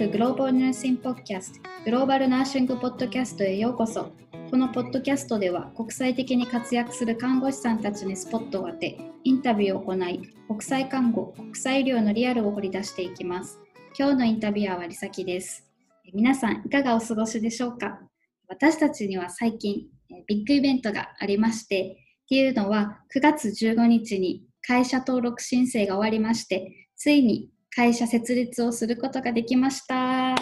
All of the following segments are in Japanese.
to Global Nursing Podcast グローバルナーシングポッドキャストへようこそ。このポッドキャストでは国際的に活躍する看護師さんたちにスポットを当てインタビューを行い国際看護国際医療のリアルを掘り出していきます。今日のインタビュアーはりさきです。皆さんいかがお過ごしでしょうか？私たちには最近ビッグイベントがありましてっていうのは9月15日に会社登録申請が終わりましてついに会社設立をすることができました。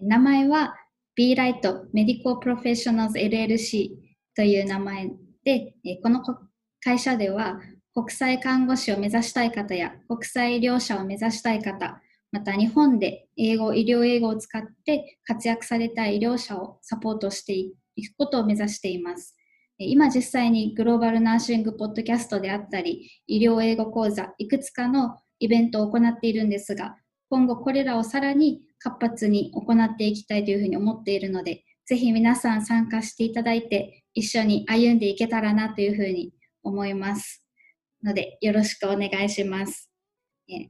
名前は B ライトメディコ l Professionals LLC という名前で、この会社では国際看護師を目指したい方や国際医療者を目指したい方、また日本で英語、医療英語を使って活躍されたい医療者をサポートしていくことを目指しています。今実際にグローバルナーシングポッドキャストであったり、医療英語講座、いくつかのイベントを行っているんですが、今後これらをさらに活発に行っていきたいというふうに思っているので、ぜひ皆さん参加していただいて、一緒に歩んでいけたらなというふうに思います。ので、よろしくお願いします。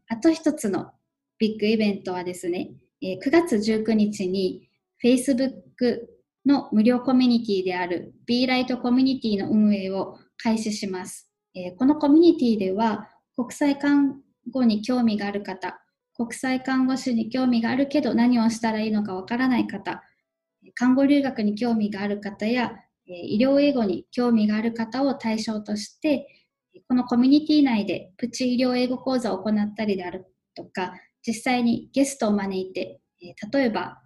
あと一つのビッグイベントはですね、え9月19日に Facebook の無料コミュニティである B ライトコミュニティの運営を開始します。えこのコミュニティでは国際看護に興味がある方、国際看護師に興味があるけど何をしたらいいのかわからない方、看護留学に興味がある方や医療英語に興味がある方を対象としてこのコミュニティ内でプチ医療英語講座を行ったりであるとか実際にゲストを招いて例えば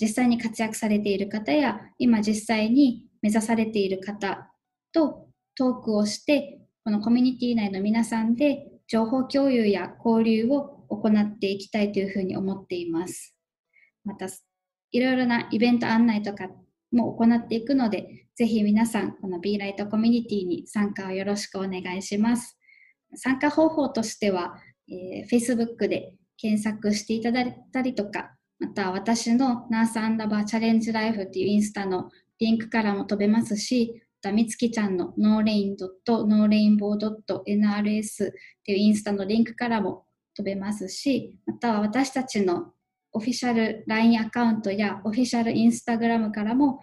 実際に活躍されている方や今実際に目指されている方とトークをしてこのコミュニティ内の皆さんで情報共有や交流を行っていきたいというふうに思っています。また、いろいろなイベント案内とかも行っていくので、ぜひ皆さん、この B ライトコミュニティに参加をよろしくお願いします。参加方法としては、えー、Facebook で検索していただいたりとか、また私のナースアンダーバーチャレンジライフっていうインスタのリンクからも飛べますし、またみつきちゃんのノーレインドットノーレインボードット NRS っていうインスタのリンクからも飛べますし、または私たちのオフィシャル LINE アカウントやオフィシャルインスタグラムからも、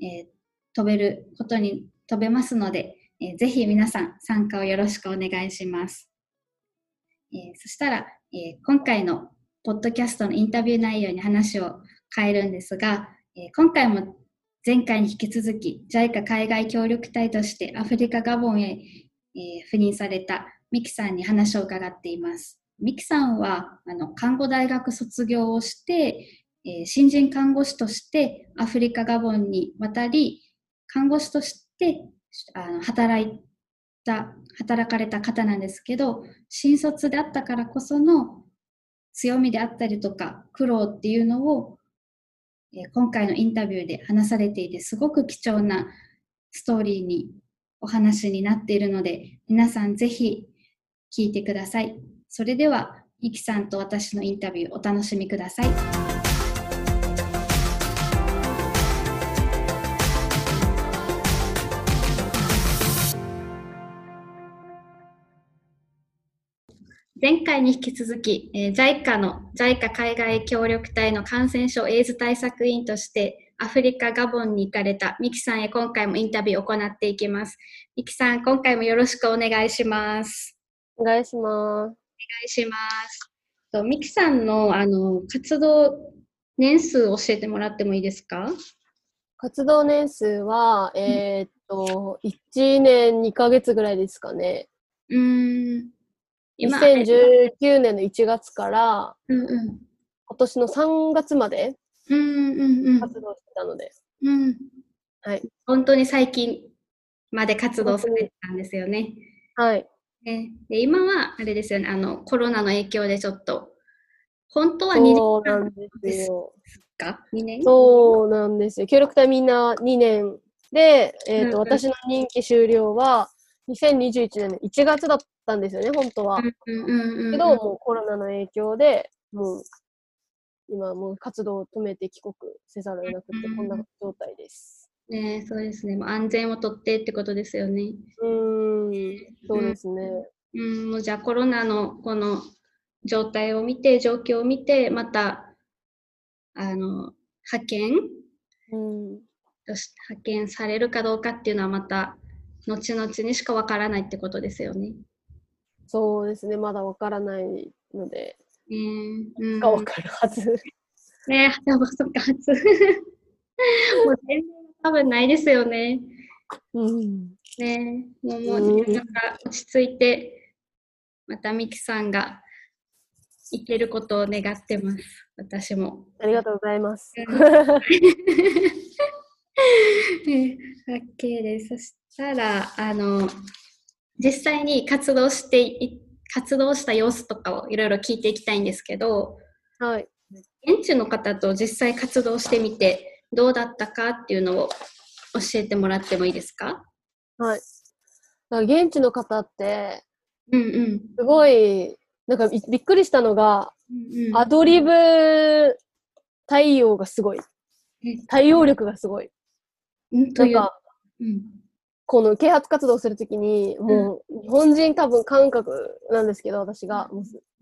えー、飛べることに飛べますので、えー、ぜひ皆さん参加をよろしくお願いします。えー、そしたら、え今回のポッドキャストのインタビュー内容に話を変えるんですが、え今回も前回に引き続き JICA 海外協力隊としてアフリカ・ガボンへ、え赴任されたミキさんに話を伺っています。ミキさんはあの看護大学卒業をして、え新人看護師としてアフリカ・ガボンに渡り看護師としてあの働いた働かれた方なんですけど新卒であったからこその強みであったりとか苦労っていうのを、え今回のインタビューで話されていてすごく貴重なストーリーにお話になっているので皆さんぜひ聞いてください。それでは、ゆきさんと私のインタビューお楽しみください。前回に引き続き、えー、JICA の JICA 海外協力隊の感染症エイズ対策委員としてアフリカ・ガボンに行かれたミキさんへ今回もインタビューを行っていきます。ミキさん、今回もよろしくお願いします。お願いします。お願いします。とミキさんのあの活動年数教えてもらってもいいですか？活動年数は、えー、っと、1年2ヶ月ぐらいですかね。うん。2019年の1月から、うんうん、今年の3月まで活動してたので、うん、はい、本当に最近まで活動されてたんですよね。はい。でで今はあれですよね。あのコロナの影響でちょっと本当は2年ですか？2年？そうなんですよ。協力隊みんな2年で、えーと、うんうん、私の任期終了は2021年の1月だったんですよね、本当は。けど、もうコロナの影響で、もう、今もう活動を止めて帰国せざるを得なくて、こんな状態です。ねそうですね。もう安全をとってってことですよね。うん、そうですね。うん、もうじゃあコロナのこの状態を見て、状況を見て、また、あの、派遣、うん、派遣されるかどうかっていうのはまた、後々にしかわからないってことですよね。そうですね、まだわからないので、ねうん、かわかるはず。ねえ、でもそっか、初。もう全然多分ないですよね。うん。ねもう、もう、なんか落ち着いて、またミキさんがいけることを願ってます。私も。ありがとうございます。OK です。そしたら、あの、実際に活動して活動した様子とかをいろいろ聞いていきたいんですけど、はい。現地の方と実際活動してみてどうだったかっていうのを教えてもらってもいいですか？はい。現地の方って、うんうん、すごい、なんかびっくりしたのが、うんうん、アドリブ対応がすごい。対応力がすごい。なんか、うん、この啓発活動するときに、もう、日本人多分感覚なんですけど、私が、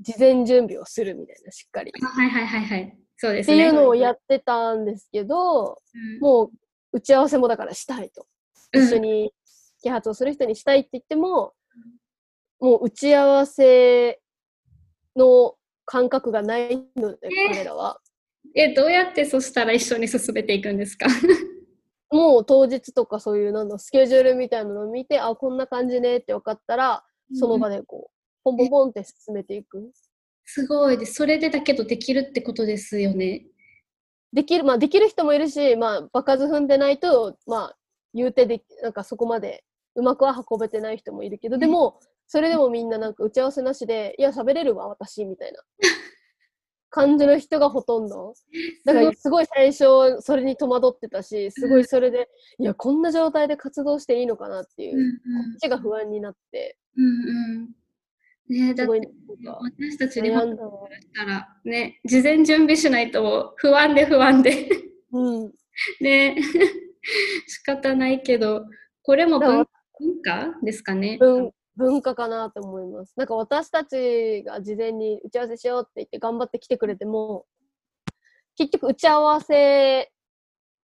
事前準備をするみたいな、しっかり。はいはいはいはい。そうですね。っていうのをやってたんですけど、うん、もう、打ち合わせもだからしたいと。一緒に啓発をする人にしたいって言っても、もう打ち合わせの感覚がないので、彼らは。え、どうやってそしたら一緒に進めていくんですか？もう当日とかそういうなんだスケジュールみたいなのを見てあこんな感じねって分かったらその場でこう、ポンポンポンって進めていく。すごいでそれでだけどできるってことですよね。できるまあできる人もいるしまあ場数踏んでないとまあ言うてでなんかそこまでうまくは運べてない人もいるけどでもそれでもみんななんか打ち合わせなしでいや喋れるわ私みたいな感じの人がほとんど。だからすごい。最初それに戸惑ってたし、すごいそれで、いや、こんな状態で活動していいのかなっていう、うんうん、こっちが不安になって。うんうん。ねだって私たち日本だったらね事前準備しないと不安で不安で。うん、ね。仕方ないけどこれも文化？ですかね。文文化かなと思います。なんか私たちが事前に打ち合わせしようって言って頑張って来てくれても、結局打ち合わせ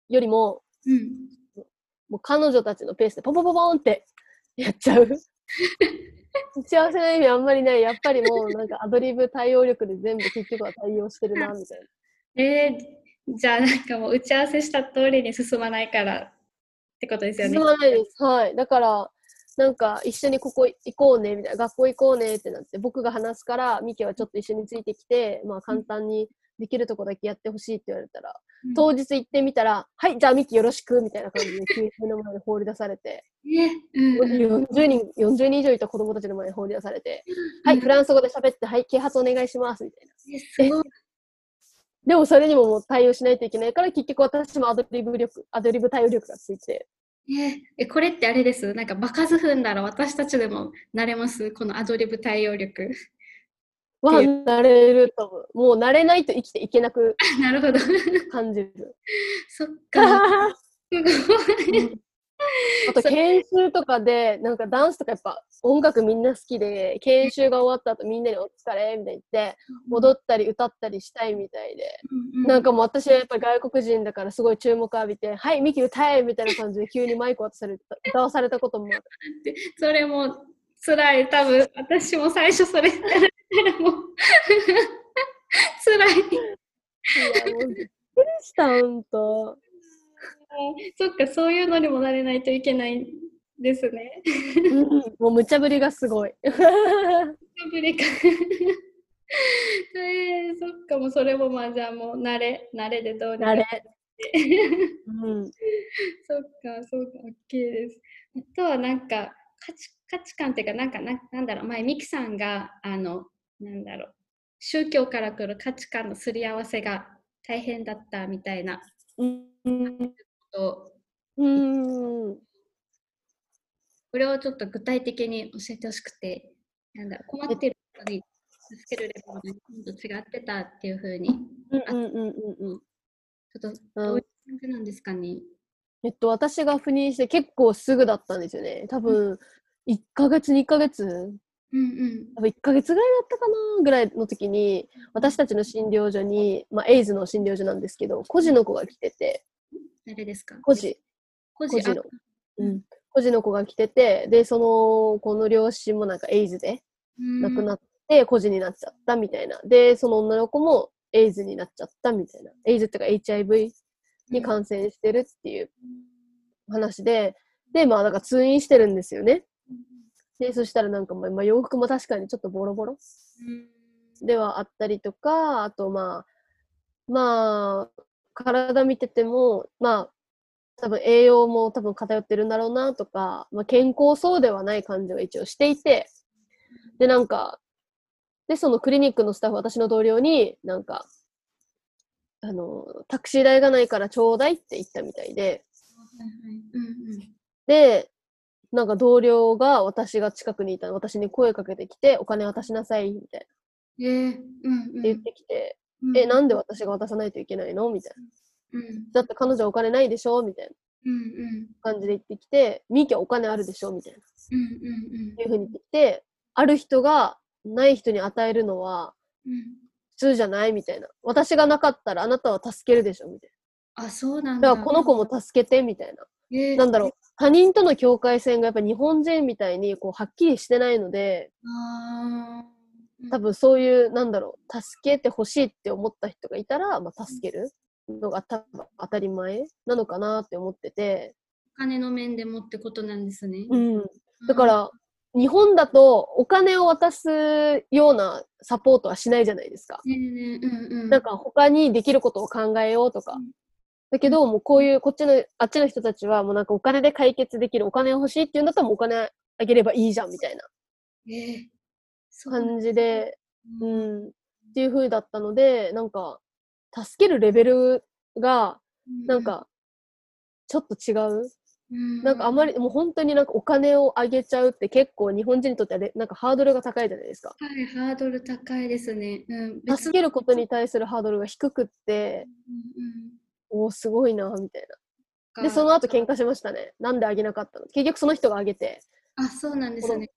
よりも、うん、もう彼女たちのペースでポンポンポンポンってやっちゃう。打ち合わせの意味あんまりない。やっぱりもうなんかアドリブ対応力で全部結局は対応してるな、みたいな。えー、じゃあなんかもう打ち合わせした通りに進まないからってことですよね。進まないです。はい。だから、なんか一緒にここ行こうねみたいな学校行こうねってなって僕が話すからミキはちょっと一緒についてきて、まあ、簡単にできるとこだけやってほしいって言われたら、うん、当日行ってみたら「はいじゃあミキよろしく」みたいな感じで急に目の前で放り出されて、うん、40, 人40人以上いた子供たちの前に放り出されて「はいフランス語で喋ってはい啓発お願いします」みたいな。でもそれにももう対応しないといけないから結局私もアドリブ力アドリブ対応力がついてえこれってあれです？なんか場数踏んだら私たちでもなれます？このアドリブ対応力。はなれると思う。もう慣れないと生きていけなく なるほど。感じる。そっか。すごい あと研修とかでなんかダンスとかやっぱ音楽みんな好きで研修が終わった後みんなにお疲れみたいに言って踊ったり歌ったりしたいみたいで、なんかもう私はやっぱ外国人だからすごい注目浴びて「はいミキ歌え!」みたいな感じで急にマイク渡された歌わされたこともあってそれも辛い多分私も最初それやられたらもう 辛い。いやもうびっくりしたほんと。そっか、そういうのにもなれないといけないですね。うん、もう無茶ぶりがすごい。無茶ぶりか。えー、そっか、もうそれもまあじゃあもう慣れ、慣れでどうにか。慣れ。うん、そっか、そうか、OK です。あとはなんか価値価値観っていうか、なんかな、なんだろう、前、ミキさんが、あの、なんだろう、宗教から来る価値観のすり合わせが大変だったみたいな、うん、と、うん。これをちょっと具体的に教えてほしくて、なんだ困ってる人に助けるレベルが今度違ってたっていうふうに。うんうんうんうん。ちょっとどういう感じなんですかね？えっと、私が赴任して結構すぐだったんですよね。多分、1ヶ月、2ヶ月うんうん、多分1ヶ月ぐらいだったかなぐらいの時に、私たちの診療所に、まあ、エイズの診療所なんですけど、孤児の子が来てて、誰ですか？孤児、孤孤児の。あ、うん、孤児の子が来てて、で、その子の両親もなんかエイズで亡くなっって、孤児になっちゃったみたいな。で、その女の子もエイズになっちゃったみたいな。エイズっていうか HIV に感染してるっていう話で、で、まあ、なんか通院してるんですよね。で、そしたらなんか、まあ、まあ洋服も確かにちょっとボロボロではあったりとか、あとまあ、まあ、体見てても、まあ、多分栄養も多分偏ってるんだろうなとか、まあ、健康そうではない感じは一応していて、で、なんか、で、そのクリニックのスタッフ、私の同僚に、なんか、あの、タクシー代がないからちょうだいって言ったみたいで、で、なんか同僚が私が近くにいた私に声かけてきて、お金渡しなさい、みたいな。えーうんうん。言ってきて、うん。え、なんで私が渡さないといけないの？みたいな。うん。だって彼女お金ないでしょ？みたいな。感じで言ってきて、ミーキはお金あるでしょ？みたいな。うんうんいうふうに言ってきて、ある人がない人に与えるのはうん。普通じゃない？みたいな。私がなかったらあなたは助けるでしょ？みたいあそうなんな。だ。だからこの子も助けてみたいな。えー。なんだろう。他人との境界線がやっぱ日本人みたいにこうはっきりしてないので、多分そういう、なんだろう、助けてほしいって思った人がいたら、まあ、助けるのが多分当たり前なのかなって思ってて、お金の面でもってことなんですね。うん。だから、日本だとお金を渡すようなサポートはしないじゃないですか。うんうん、なんか他にできることを考えようとかうん。だけど、もうこういう、こっちの、あっちの人たちはもうなんかお金で解決できる、お金欲しいっていうんだったらもうお金あげればいいじゃんみたいなえー感じで、ううんん、っていう風だったので、なんか、助けるレベルが、なん、か、ちょっと違う。うんなんかあんまり、もう本当になんかお金をあげちゃうって結構日本人にとってはレなんかハードルが高いじゃないですか。はい、ハードル高いですね。うん、別助けることに対するハードルが低くって、おお、すごいな、みたいな。で、その後喧嘩しましたね。なんであげなかったの？結局その人があげて、あ、そうなんですね。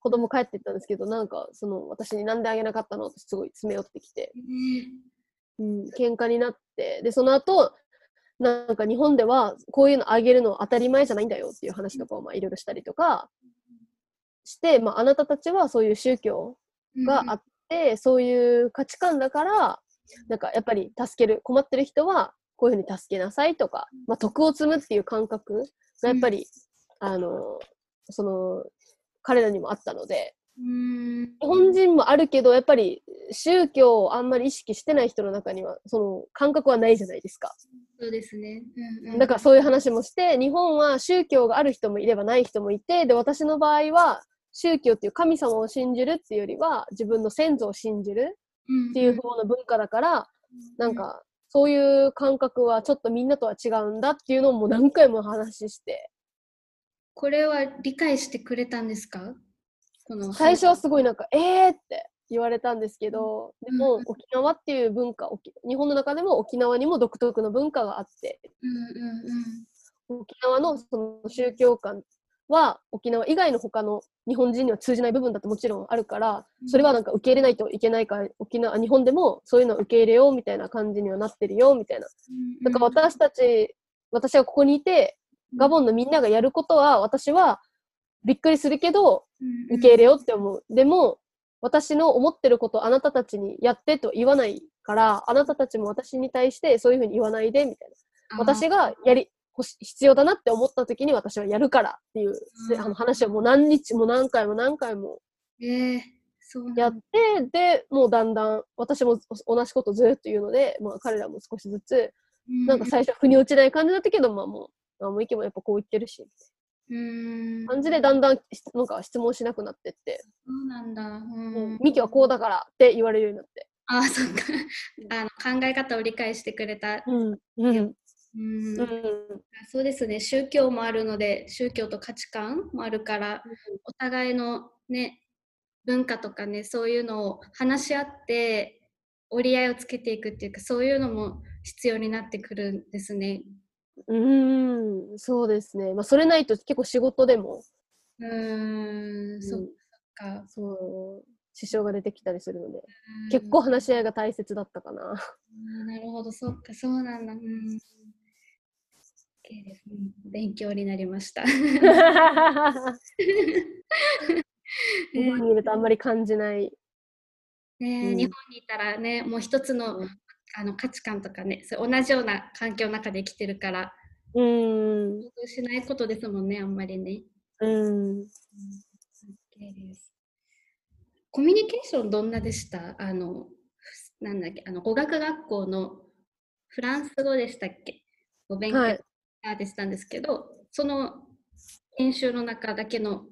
子供帰ってったんですけど、なんか、その、私になんであげなかったのってすごい詰め寄ってきて、うん、喧嘩になって、で、その後、なんか日本ではこういうのあげるの当たり前じゃないんだよっていう話とかをまあいろいろしたりとかして、まあ、あなたたちはそういう宗教があって、そういう価値観だから、なんかやっぱり助ける、困ってる人はこういうふうに助けなさいとか、まあ、徳を積むっていう感覚がやっぱり、あの、その、彼らにもあったので、うん、日本人もあるけど、やっぱり宗教をあんまり意識してない人の中には、その感覚はないじゃないですか。そうですね。うんうん、だからそういう話もして、日本は宗教がある人もいればない人もいて、で、私の場合は、宗教っていう神様を信じるっていうよりは、自分の先祖を信じるっていう方の文化だから、なんか、そういう感覚はちょっとみんなとは違うんだっていうのをもう何回も話して、これは理解してくれたんですか？この最初はすごいなんか、えーって言われたんですけど、でもうん。沖縄っていう文化、沖日本の中でも沖縄にも独特の文化があって、うんうん沖縄のその宗教観は沖縄以外の他の日本人には通じない部分だってもちろんあるから、それはなんか受け入れないといけないから、沖縄、日本でもそういうのを受け入れようみたいな感じにはなってるよみたいな。うん。だから私たち、私はここにいて、ガボンのみんながやることは、私はびっくりするけど、受け入れようって思う。でも、私の思ってることをあなたたちにやってと言わないから、あなたたちも私に対してそういうふうに言わないで、みたいな。私がやり、必要だなって思った時に私はやるからっていう、うん。あの話をもう何日も何回も何回もやって、で、もうだんだん私も同じことずっと言うので、まあ彼らも少しずつ、なんか最初は腑に落ちない感じだったけど、まあもう、あもう意見もやっぱこう言ってるし、うん、感じでだんだんなんか質問しなくなってって、そうなんだ。うん。ミキはこうだからって言われるようになって。あ、そっか。あの考え方を理解してくれた。うん。うん。うんうん。そうですね。宗教もあるので、宗教と価値観もあるから、お互いのね、文化とかね、そういうのを話し合って、折り合いをつけていくっていうか、そういうのも必要になってくるんですね。うん、そうですね。まあ、それないと結構仕事でも、うーん、そっうんか。そう。支障が出てきたりするので、結構話し合いが大切だったかな。あなるほど、そっか、そうなんだ。うん。OK です、うん。勉強になりました。日本にいるとあんまり感じない。ね、うん、日本にいたらね、もう一つの,、あの価値観とかね、そ同じような環境の中で生きてるから、うん。しないことですもんね、あんまりね。うん。OK です。コミュニケーションどんなでした？あの、なんだっけ、あの語学学校のフランス語でしたっけ？お勉強でしたんですけど、はい、その研修の中だけの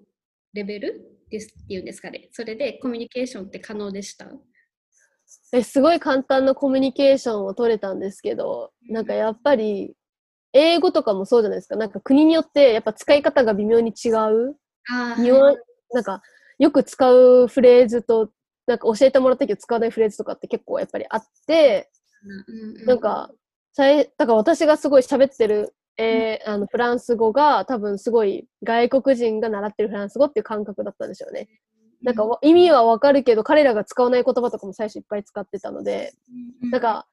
レベルですっていうんですかね。それでコミュニケーションって可能でした？えすごい簡単なコミュニケーションを取れたんですけど、なんかやっぱり英語とかもそうじゃないですか。なんか国によってやっぱ使い方が微妙に違う。あはい、なんかよく使うフレーズと、なんか教えてもらったけど使わないフレーズとかって結構やっぱりあって、うんうん、なんか、だから私がすごい喋ってる、えー、あのフランス語が多分すごい外国人が習ってるフランス語っていう感覚だったんですよね。なんか意味はわかるけど彼らが使わない言葉とかも最初いっぱい使ってたので、なんか、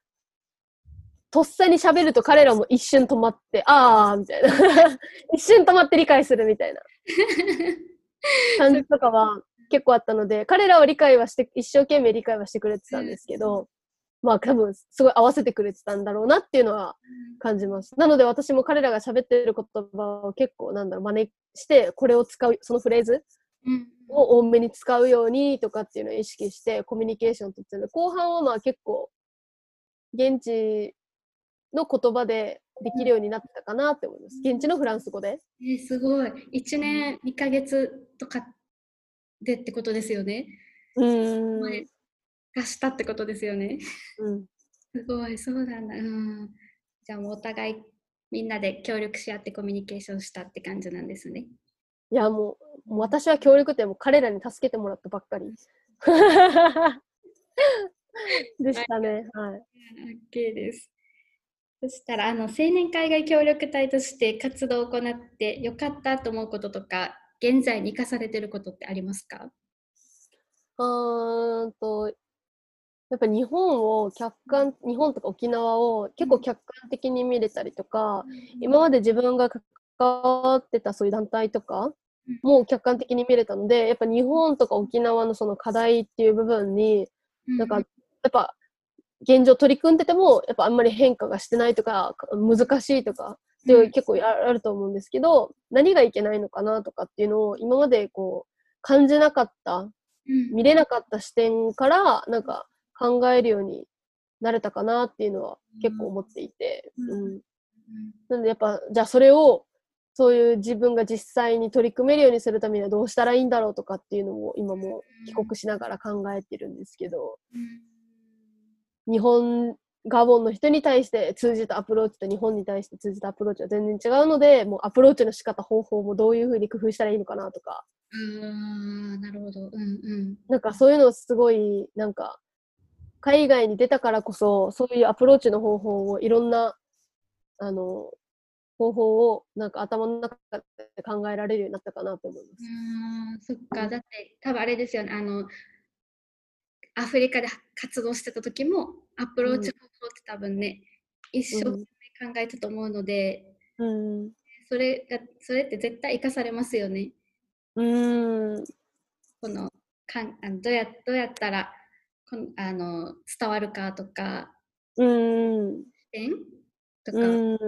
とっさに喋ると彼らも一瞬止まって、あーみたいな。一瞬止まって理解するみたいな。感じとかは結構あったので、彼らは理解はして、一生懸命理解はしてくれてたんですけど、まあ多分すごい合わせてくれてたんだろうなっていうのは感じます。なので私も彼らが喋ってる言葉を結構なんだろう、真似して、これを使う、そのフレーズを多めに使うようにとかっていうのを意識してコミュニケーションとってる後半はまあ結構現地の言葉でできるようになったかなって思います。現地のフランス語で。えー、すごい。1年2ヶ月とかでってことですよね。うん。がしたってことですよね。うん。すごい、そうなんだ。うん。じゃあもうお互いみんなで協力し合ってコミュニケーションしたって感じなんですね。いやもう私は協力っても彼らに助けてもらったばっかり。でしたね。はい。OK です。そしたらあの青年海外協力隊として活動を行ってよかったと思うこととか現在に生かされてることってありますか？うんとやっぱ日本を客観日本とか沖縄を結構客観的に見れたりとか、うん、今まで自分が関わってたそういう団体とかも客観的に見れたのでやっぱ日本とか沖縄のその課題っていう部分に、うん、なんかやっぱ現状取り組んでても、やっぱあんまり変化がしてないとか、難しいとか、っていう結構あると思うんですけど、何がいけないのかなとかっていうのを今までこう感じなかった、見れなかった視点からなんか考えるようになれたかなっていうのは結構思っていて、うん。なのでやっぱ、じゃあそれをそういう自分が実際に取り組めるようにするためにはどうしたらいいんだろうとかっていうのも今も帰国しながら考えてるんですけど、日本、ガボンの人に対して通じたアプローチと日本に対して通じたアプローチは全然違うので、もうアプローチの仕方、方法もどういうふうに工夫したらいいのかなとか。あなるほど。うんうん。なんかそういうのすごい、なんか、海外に出たからこそ、そういうアプローチの方法をいろんな、あの、方法をなんか頭の中で考えられるようになったかなと思います。あそっか、だって多分あれですよね、あのアフリカで活動してた時もアプローチ方法って多分ね、うん、一生懸命考えたと思うので、うん、それがそれって絶対生かされますよね。うん。このかんあのどうやどうやったらこのあの伝わるかとか、うん、視点とか。うん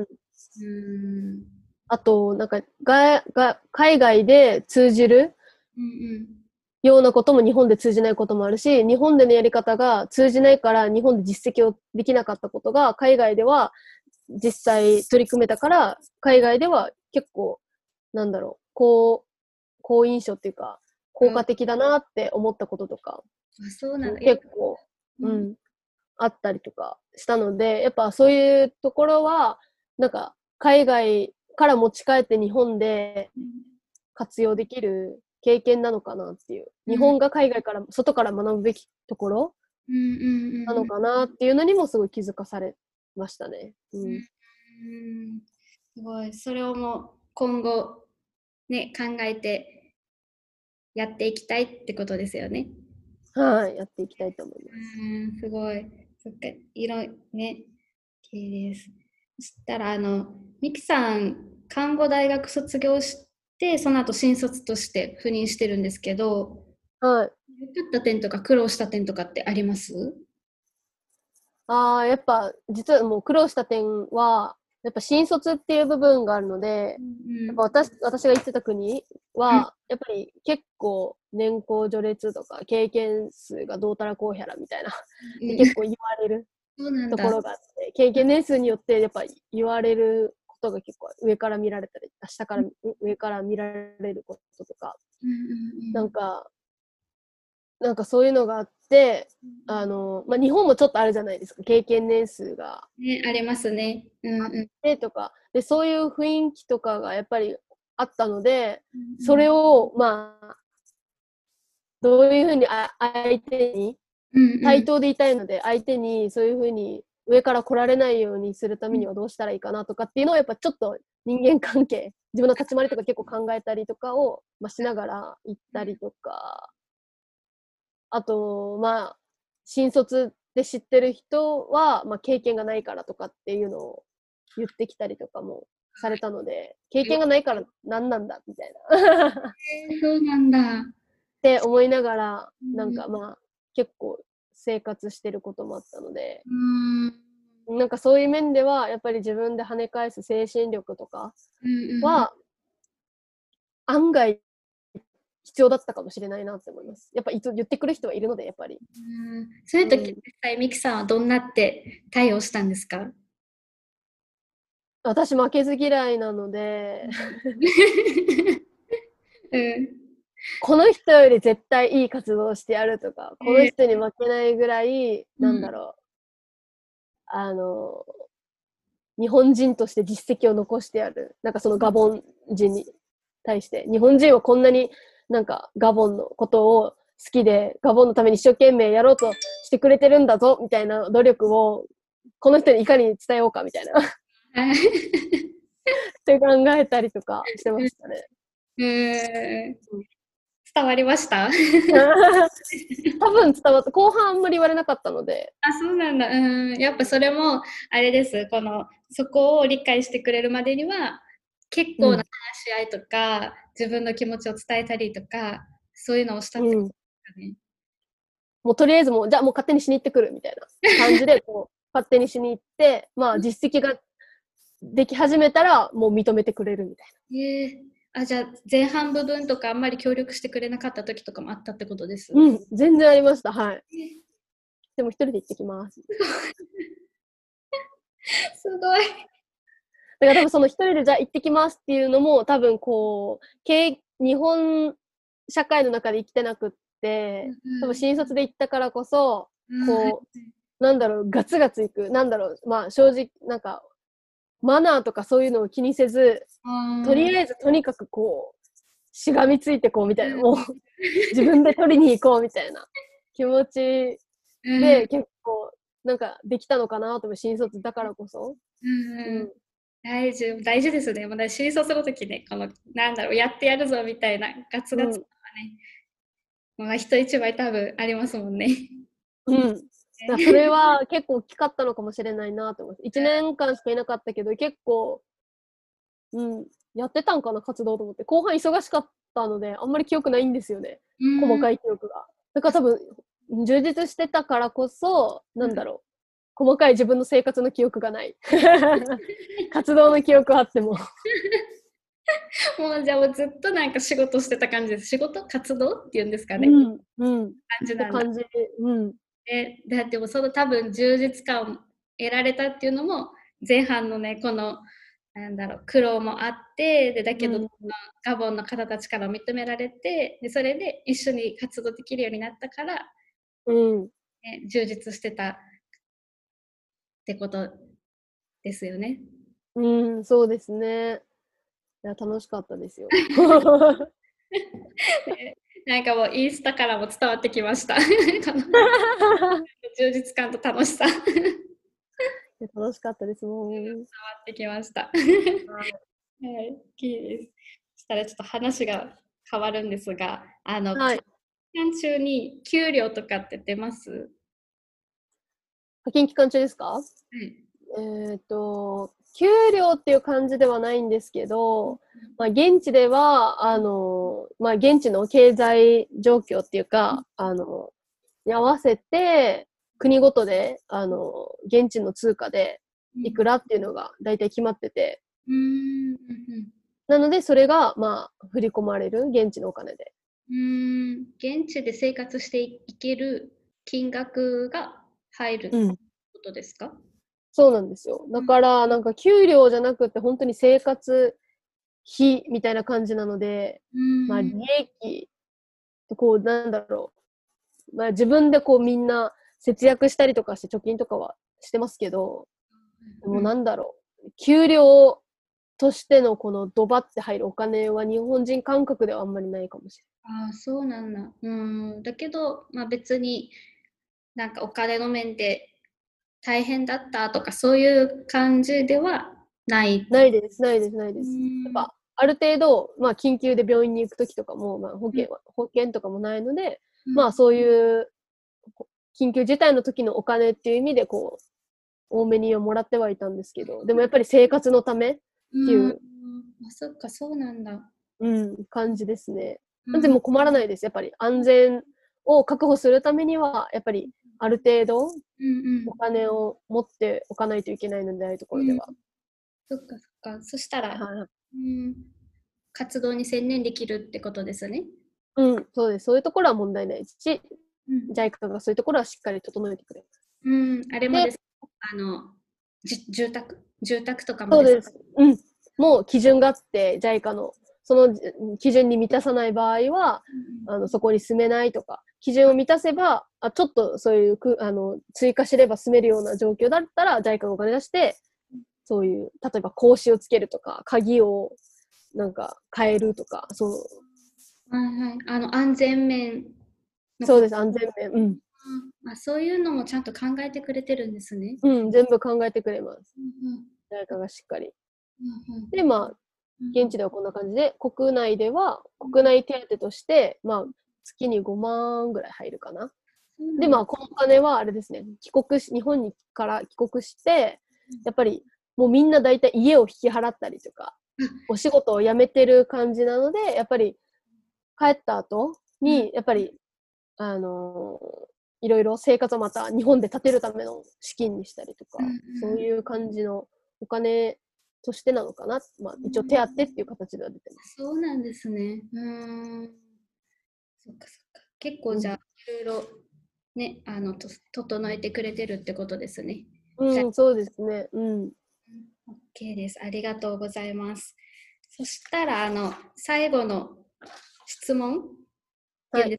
うん。あと、なんかがが、海外で通じる、うんうんようなことも日本で通じないこともあるし、日本でのやり方が通じないから日本で実績をできなかったことが海外では実際取り組めたから、海外では結構、なんだろう、好、好印象っていうか、効果的だなって思ったこととか、あそうなの結構、うん、あったりとかしたので、やっぱそういうところは、なんか海外から持ち帰って日本で活用できる経験なのかなっていう、日本が海外から、外から学ぶべきところなのかなっていうのにもすごい気づかされましたね。うん、うんすごい、それをもう今後ね、考えてやっていきたいってことですよね。はい、やっていきたいと思います。うん、すごい。そっか、いろね、OK です。そしたら、あの、ミキさん、看護大学卒業して、その後新卒として赴任してるんですけど、はい。良かった点とか苦労した点とかってあります？ああ、やっぱ、実はもう苦労した点は、やっぱ新卒っていう部分があるので、うん、やっぱ私私が行ってた国は、うん、やっぱり結構年功序列とか経験数がどうたらこうやらみたいな、うん、結構言われるところがあって経験年数によってやっぱ言われることが結構上から見られたり下から、上から見られることとか、なんかなんかそういうのがあって、あの、まあ、日本もちょっとあるじゃないですか、経験年数が。ね、ありますね。うんうん、でとかで、そういう雰囲気とかがやっぱりあったので、うん、それを、まあ、どういうふうに相手に、対等でいたいので、相手にそういうふうに上から来られないようにするためにはどうしたらいいかなとかっていうのをやっぱちょっと人間関係、自分の立ち回りとか結構考えたりとかを、まあ、しながら行ったりとか、あと、まあ、新卒で知ってる人は、まあ、経験がないからとかっていうのを言ってきたりとかもされたので、経験がないから何なんだみたいな。そうなんだ。って思いながら、なんかまあ、結構生活してることもあったので、なんかそういう面では、やっぱり自分で跳ね返す精神力とかは、案外必要だったかもしれないなって思います。やっぱ言ってくる人はいるので、やっぱり。うん。そういう時、実際、ミキさんはどんなって対応したんですか？私、負けず嫌いなので、うん、この人より絶対いい活動をしてやるとか、この人に負けないぐらい、うん、なんだろう、あの、日本人として実績を残してやる。なんかそのガボン人に対して、日本人はこんなになんかガボンのことを好きで、ガボンのために一生懸命やろうとしてくれてるんだぞ、みたいな努力を、この人にいかに伝えようか、みたいな。って考えたりとかしてましたね。うん伝わりました？多分伝わった。後半あんまり言われなかったので。あそうなんだ。うん。やっぱそれもあれです。このそこを理解してくれるまでには結構な話し合いとか、うん、自分の気持ちを伝えたりとかそういうのをしたって。ことですかね、うん、もうとりあえずもうじゃあもう勝手にしに行ってくるみたいな。感じで こう勝手にしに行ってまあ実績ができ始めたらもう認めてくれるみたいな。えー、あじゃあ前半部分とかあんまり協力してくれなかった時とかもあったってことですうん全然ありましたはい。でも一人で行ってきます。すごい。だから多分その一人でじゃあ行ってきますっていうのも多分こう、日本社会の中で生きてなくって、多分新卒で行ったからこそ、こう、なんだろう、ガツガツ行く。なんだろう、まあ正直、なんか、マナーとかそういうのを気にせず、とりあえずとにかくこう、しがみついてこうみたいな、もう自分で取りに行こうみたいな 気持ちで結構なんかできたのかなと思う、新卒だからこそ。うん、うん。大事、大事ですね。まだ新卒の時ね、この、なんだろう、やってやるぞみたいな、ガツガツとかね、うん、まあ人一倍多分ありますもんね。うん。それは結構大きかったのかもしれないなと思います。1年間しかいなかったけど、結構、うん、やってたんかな、活動と思って。後半忙しかったので、あんまり記憶ないんですよね。細かい記憶が。だから多分、充実してたからこそ、なんだろう。細かい自分の生活の記憶がない。活動の記憶はあっても。もうじゃあもうずっとなんか仕事してた感じです。仕事？活動？っていうんですかね。うん。うん、感じなんだ。感じ。うん。で、だってもその多分充実感を得られたっていうのも前半のね、このなんだろう苦労もあってでだけど、うん、ガボンの方たちから認められてでそれで一緒に活動できるようになったから、うんね、充実してたってことですよね。うん、そうですね。いや、楽しかったですよ。なんかもうインスタからも伝わってきました。充実感と楽しさ。楽しかったです。もう。伝わってきました。はい、いいです。そしたらちょっと話が変わるんですが、あの、はい、期間中に給料とかって出ます？派遣期間中ですか、はい、えっ、と、給料っていう感じではないんですけど、まあ、現地では、あの、まあ、現地の経済状況っていうか、あの、に合わせて、国ごとで、あの、現地の通貨でいくらっていうのが大体決まってて、なので、それが、まあ、振り込まれる、現地のお金で。うん、現地で生活していける金額が入ることですか、うん、そうなんですよ。だから、なんか給料じゃなくて、本当に生活費みたいな感じなので、まあ、利益、こう、なんだろう。まあ、自分でこう、みんな節約したりとかして貯金とかはしてますけど、でもなんだろう。給料としてのこのドバって入るお金は日本人感覚ではあんまりないかもしれない。ああ、そうなんだ。うん。だけど、まあ別になんかお金の面で大変だったとかそういう感じではないないです、ないです、ないです。やっぱある程度、まあ緊急で病院に行くときとかも、まあ保険は、うん、保険とかもないので、うん、まあそういう緊急事態の時のお金っていう意味でこう、多めにはもらってはいたんですけど、でもやっぱり生活のためっていう。あそっか、そうなんだ。うん、感じですね。でも困らないです。やっぱり安全を確保するためには、やっぱりある程度お金を持っておかないといけないので、ああいうところでは。そっかそっか。そしたら、はい、うん、活動に専念できるってことですね。うん、そうです。そういうところは問題ないし、うん、JICA がそういうところはしっかり整えてくれます。うん、あれもです。あの、住宅？住宅とかもです。うん。もう基準があって、JICA の。その基準に満たさない場合は、うん、あのそこに住めないとか、基準を満たせば、あちょっとそういうくあの追加すれば住めるような状況だったら、JICA がお金出して、そういう、例えば格子をつけるとか、鍵をなんか変えるとか、そう。はいはい。あの、安全面。そうです、安全面。うん。あそういうのもちゃんと考えてくれてるんですね。うん、全部考えてくれます。うんうん、誰かがしっかり。うんうん、で、まあ、現地ではこんな感じで、国内では、国内手当として、まあ、月に5万ぐらい入るかな。で、まあ、このお金はあれですね、帰国し、日本にから帰国して、やっぱり、もうみんな大体家を引き払ったりとか、お仕事を辞めてる感じなので、やっぱり、帰った後に、やっぱり、あのー、いろいろ生活をまた日本で建てるための資金にしたりとか、そういう感じのお金としてなのかな、まあ、一応手当っていう形では出てます。そうなんですね。うん。そっかそっか。結構じゃあ、いろいろね、あのと整えてくれてるってことですね。うん、そうですね。うん。OK です。ありがとうございます。そしたら、あの、最後の質問はい、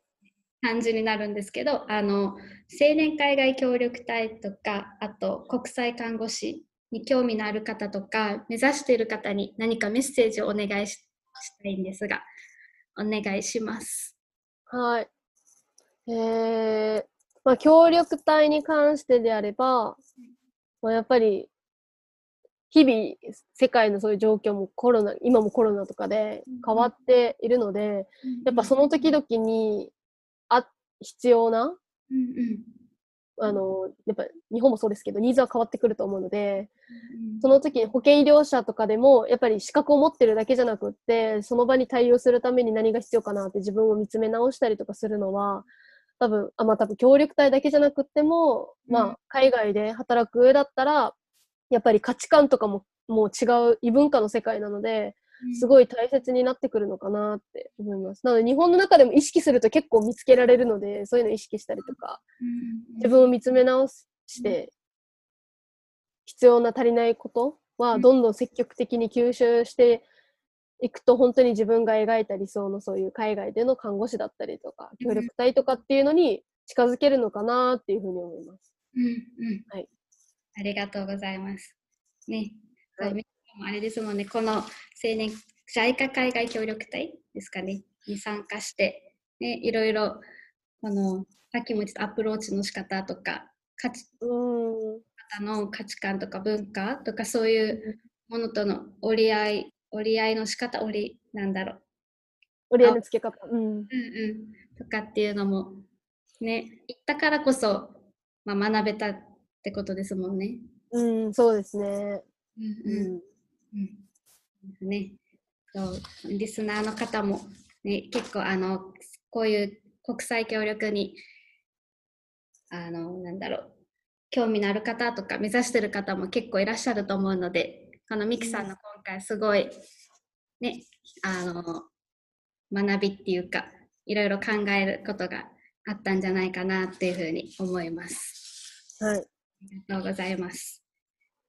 感じになるんですけどあの青年海外協力隊とかあと国際看護師に興味のある方とか目指している方に何かメッセージをお願いしたいんですがお願いします。はい。えー、まあ、協力隊に関してであれば、まあ、やっぱり日々世界のそういう状況もコロナ今もコロナとかで変わっているので、やっぱその時々にあ必要な、うんうん、あのやっぱ日本もそうですけどニーズは変わってくると思うので、うん、その時に保険医療者とかでもやっぱり資格を持ってるだけじゃなくってその場に対応するために何が必要かなって自分を見つめ直したりとかするのは多分あまあ多分協力隊だけじゃなくっても、うん、まあ海外で働く上だったらやっぱり価値観とかももう違う異文化の世界なのですごい大切になってくるのかなって思います。なので日本の中でも意識すると結構見つけられるので、そういうの意識したりとか、自分を見つめ直して、必要な足りないことはどんどん積極的に吸収していくと、本当に自分が描いた理想のそういう海外での看護師だったりとか、協力隊とかっていうのに近づけるのかなっていうふうに思います。うんうん。はい。ありがとうございます。ね。はいあれですもんね、この青年、JICA 海外協力隊ですかね、に参加して、ね、いろいろ、この、さっきも言ったアプローチの仕方とか、価値、方の価値観とか文化とか、そういうものとの折り合い、折り合いの仕方、折り、なんだろう、折り合いのつけ方。うん。うんうん。とかっていうのも、ね、行ったからこそ、まあ、学べたってことですもんね。うん、そうですね。うんうん。うん、ね。リスナーの方も、ね、結構あのこういう国際協力にあのなんだろう興味のある方とか目指してる方も結構いらっしゃると思うのでこのミキさんの今回すごいねあの学びっていうかいろいろ考えることがあったんじゃないかなっていうふうに思います。はい。ありがとうございます。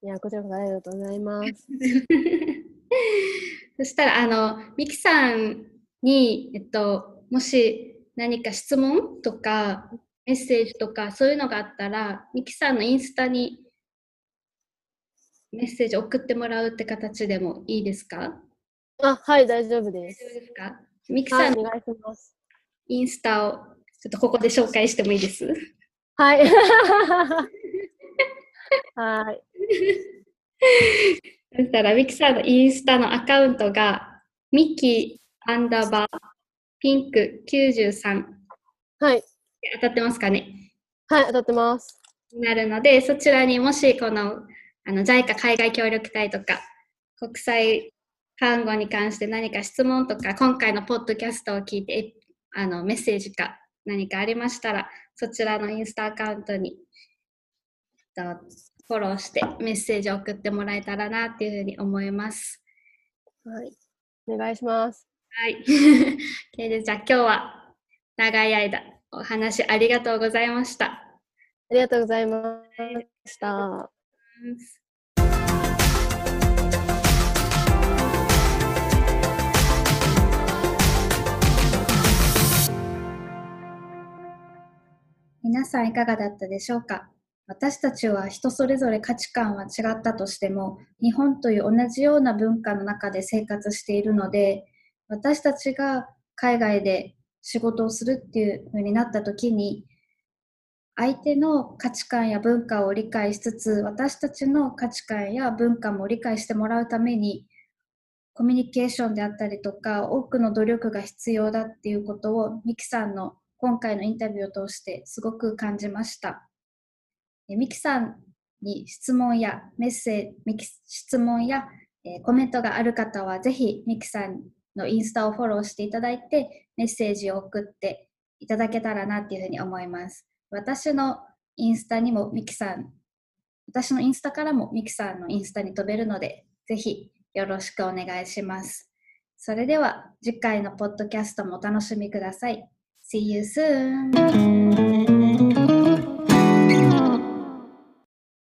いや、こちらこそありがとうございます。そしたら、あの、ミキさんに、えっと、もし何か質問とか、メッセージとか、そういうのがあったら、ミキさんのインスタにメッセージ送ってもらうって形でもいいですか？あ、はい、大丈夫です。大丈夫ですか？ミキさん、お願いします。インスタをちょっとここで紹介してもいいです？はい。はい。そしたら、ミキさんのインスタのアカウントが、ミキアンダーバーピンク93。はい。当たってますかね？はい、当たってます。なるので、そちらにもし、この、あの、JICA 海外協力隊とか、国際看護に関して何か質問とか、今回のポッドキャストを聞いて、あの、メッセージか何かありましたら、そちらのインスタアカウントに、フォローしてメッセージを送ってもらえたらなっていうふうに思います。はい。お願いします。はい。じゃあ今日は長い間お話ありがとうございました。ありがとうございました。皆さんいかがだったでしょうか？私たちは人それぞれ価値観は違ったとしても日本という同じような文化の中で生活しているので私たちが海外で仕事をするっていう風になった時に相手の価値観や文化を理解しつつ私たちの価値観や文化も理解してもらうためにコミュニケーションであったりとか多くの努力が必要だっていうことをミキさんの今回のインタビューを通してすごく感じました。ミキさんに質問やメッセージ、質問や、えコメントがある方は、ぜひミキさんのインスタをフォローしていただいて、メッセージを送っていただけたらなっていうふうに思います。私のインスタにもミキさん、私のインスタからもミキさんのインスタに飛べるので、ぜひよろしくお願いします。それでは次回のポッドキャストもお楽しみください。See you soon!